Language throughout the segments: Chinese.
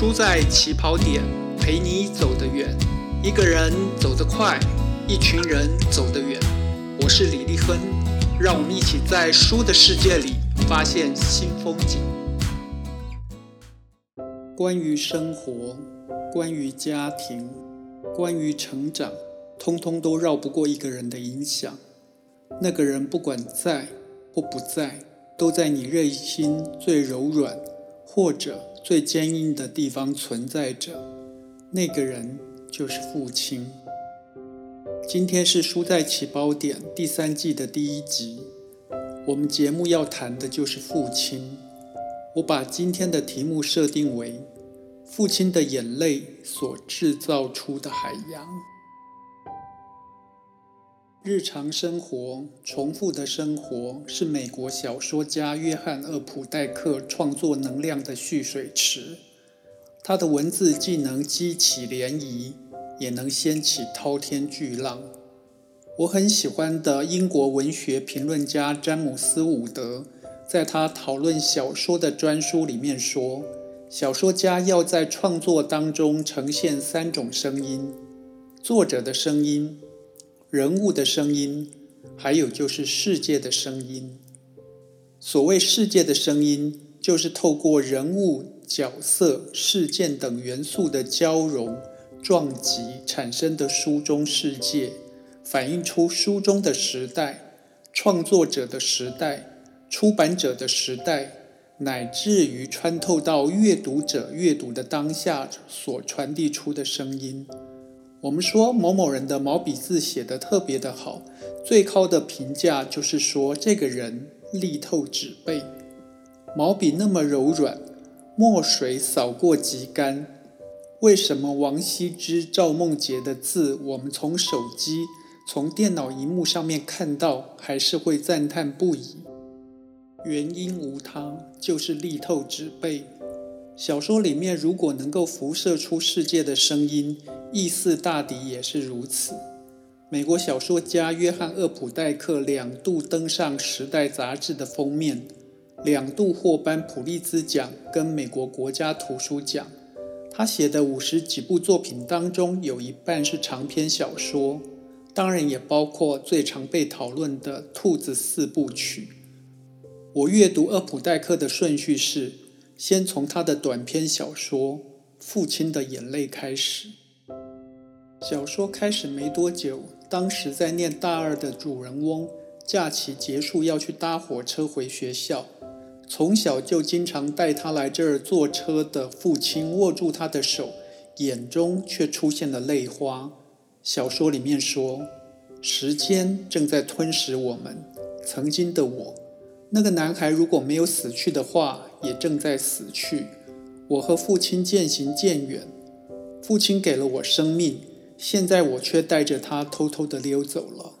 输在起跑点，陪你走得远。一个人走得快，一群人走得远。我是李立亨，让我们一起在书的世界里发现新风景。关于生活，关于家庭，关于成长，通通都绕不过一个人的影响。那个人不管在或不在，都在你内心最柔软或者。最坚硬的地方存在着，那个人就是父亲。今天是《书在起跑点》第三季的第一集，我们节目要谈的就是父亲。我把今天的题目设定为“父亲的眼泪所制造出的海洋”。日常生活，重复的生活，是美国小说家约翰·厄普代克创作能量的蓄水池。他的文字既能激起涟漪，也能掀起滔天巨浪。我很喜欢的英国文学评论家詹姆斯·伍德，在他讨论小说的专书里面说，小说家要在创作当中呈现三种声音：作者的声音。人物的声音，还有就是世界的声音。所谓世界的声音，就是透过人物、角色、事件等元素的交融、撞击产生的书中世界，反映出书中的时代、创作者的时代、出版者的时代，乃至于穿透到阅读者阅读的当下所传递出的声音。我们说某某人的毛笔字写得特别的好，最高的评价就是说这个人力透纸背，毛笔那么柔软，墨水扫过即干。为什么王羲之、赵梦洁的字，我们从手机、从电脑荧幕上面看到，还是会赞叹不已？原因无他，就是力透纸背。小说里面如果能够辐射出世界的声音，意思大抵也是如此。美国小说家约翰·厄普代克两度登上《时代》杂志的封面，两度获颁普利兹奖跟美国国家图书奖。他写的五十几部作品当中，有一半是长篇小说，当然也包括最常被讨论的《兔子四部曲》。我阅读厄普代克的顺序是。先从他的短篇小说《父亲的眼泪》开始。小说开始没多久，当时在念大二的主人翁，假期结束要去搭火车回学校。从小就经常带他来这儿坐车的父亲握住他的手，眼中却出现了泪花。小说里面说：“时间正在吞噬我们，曾经的我。”那个男孩如果没有死去的话，也正在死去。我和父亲渐行渐远，父亲给了我生命，现在我却带着他偷偷的溜走了。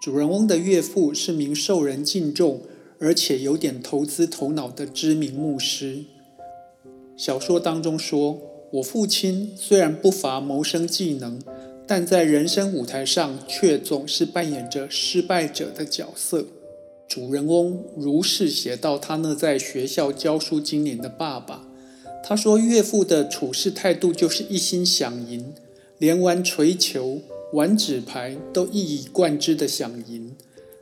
主人翁的岳父是名受人敬重，而且有点投资头脑的知名牧师。小说当中说，我父亲虽然不乏谋生技能，但在人生舞台上却总是扮演着失败者的角色。主人翁如是写到他那在学校教书经年的爸爸，他说岳父的处事态度就是一心想赢，连玩锤球、玩纸牌都一以贯之的想赢。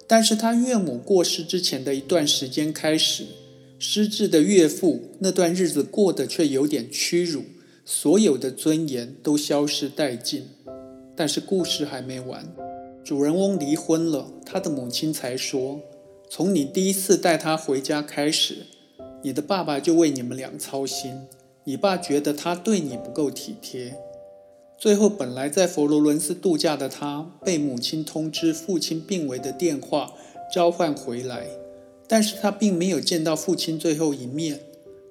但是他岳母过世之前的一段时间开始，失智的岳父那段日子过得却有点屈辱，所有的尊严都消失殆尽。但是故事还没完，主人翁离婚了，他的母亲才说。从你第一次带他回家开始，你的爸爸就为你们俩操心。你爸觉得他对你不够体贴。最后，本来在佛罗伦斯度假的他，被母亲通知父亲病危的电话召唤回来，但是他并没有见到父亲最后一面。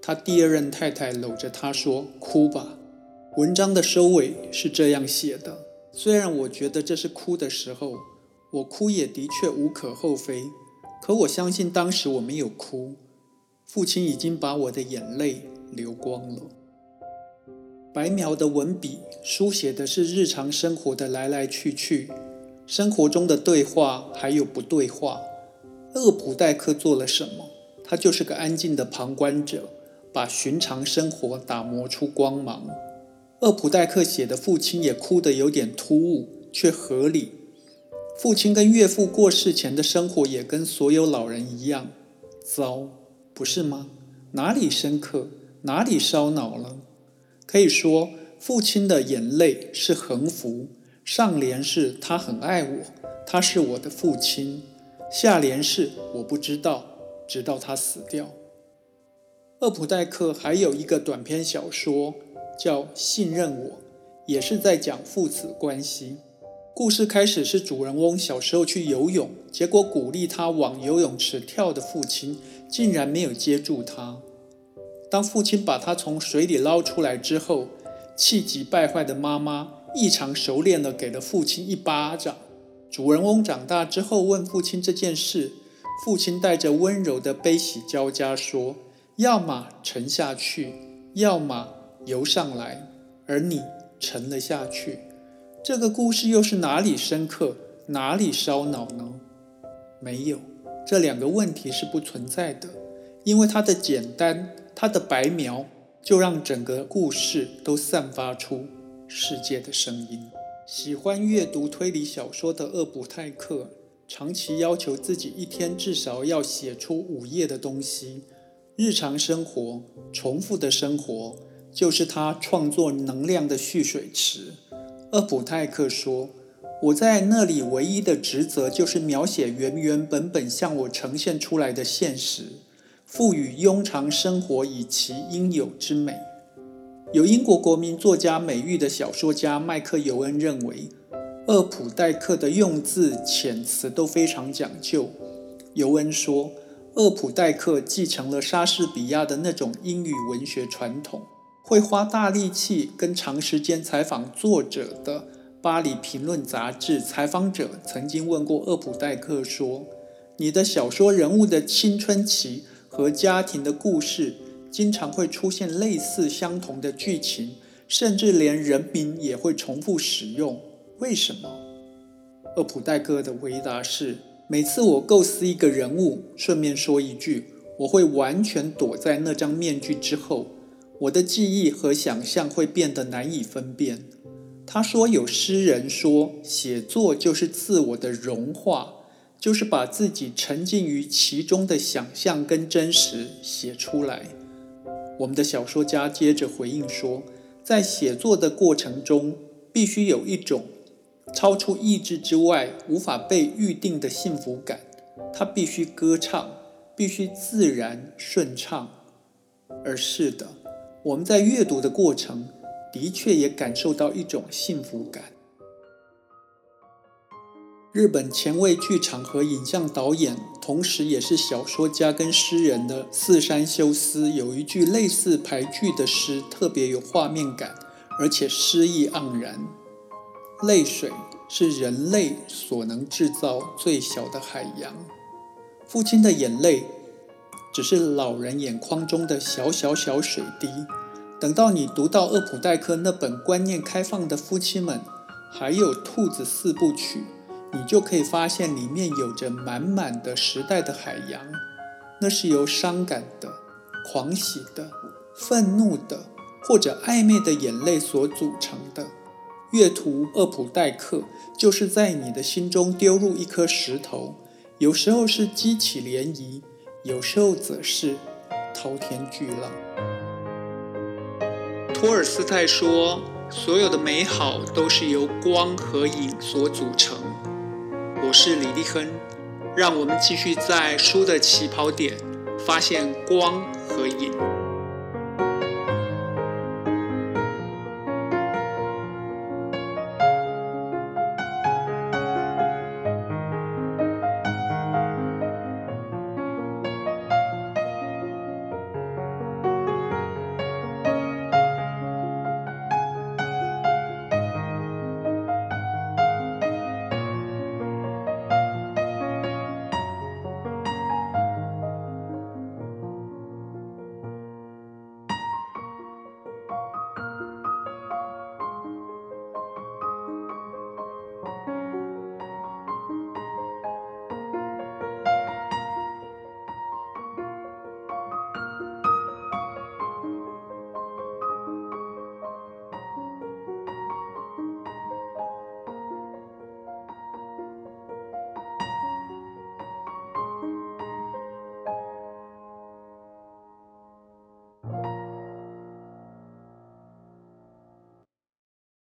他第二任太太搂着他说：“哭吧。”文章的收尾是这样写的。虽然我觉得这是哭的时候，我哭也的确无可厚非。可我相信当时我没有哭，父亲已经把我的眼泪流光了。白描的文笔书写的是日常生活的来来去去，生活中的对话还有不对话。厄普代克做了什么？他就是个安静的旁观者，把寻常生活打磨出光芒。厄普代克写的父亲也哭得有点突兀，却合理。父亲跟岳父过世前的生活也跟所有老人一样糟，不是吗？哪里深刻，哪里烧脑了？可以说，父亲的眼泪是横幅，上联是他很爱我，他是我的父亲；下联是我不知道，直到他死掉。厄普代克还有一个短篇小说叫《信任我》，也是在讲父子关系。故事开始是主人翁小时候去游泳，结果鼓励他往游泳池跳的父亲竟然没有接住他。当父亲把他从水里捞出来之后，气急败坏的妈妈异常熟练地给了父亲一巴掌。主人翁长大之后问父亲这件事，父亲带着温柔的悲喜交加说：“要么沉下去，要么游上来，而你沉了下去。”这个故事又是哪里深刻，哪里烧脑呢？没有，这两个问题是不存在的，因为它的简单，它的白描，就让整个故事都散发出世界的声音。喜欢阅读推理小说的厄普泰克，长期要求自己一天至少要写出五页的东西。日常生活，重复的生活，就是他创作能量的蓄水池。厄普泰克说：“我在那里唯一的职责就是描写原原本本向我呈现出来的现实，赋予庸常生活以其应有之美。”有英国国民作家美誉的小说家麦克尤恩认为，厄普代克的用字遣词都非常讲究。尤恩说：“厄普代克继承了莎士比亚的那种英语文学传统。”会花大力气跟长时间采访作者的《巴黎评论》杂志采访者曾经问过厄普代克说：“你的小说人物的青春期和家庭的故事，经常会出现类似相同的剧情，甚至连人名也会重复使用，为什么？”厄普代克的回答是：“每次我构思一个人物，顺便说一句，我会完全躲在那张面具之后。”我的记忆和想象会变得难以分辨。他说：“有诗人说，写作就是自我的融化，就是把自己沉浸于其中的想象跟真实写出来。”我们的小说家接着回应说：“在写作的过程中，必须有一种超出意志之外、无法被预定的幸福感。他必须歌唱，必须自然顺畅。而是的。”我们在阅读的过程，的确也感受到一种幸福感。日本前卫剧场和影像导演，同时也是小说家跟诗人的四山修斯，有一句类似排句的诗，特别有画面感，而且诗意盎然。泪水是人类所能制造最小的海洋。父亲的眼泪。只是老人眼眶中的小小小水滴。等到你读到厄普代克那本观念开放的夫妻们，还有兔子四部曲，你就可以发现里面有着满满的时代的海洋。那是由伤感的、狂喜的、愤怒的或者暧昧的眼泪所组成的。阅读厄普代克，就是在你的心中丢入一颗石头，有时候是激起涟漪。有时候则是滔天巨浪。托尔斯泰说：“所有的美好都是由光和影所组成。”我是李立亨，让我们继续在书的起跑点发现光和影。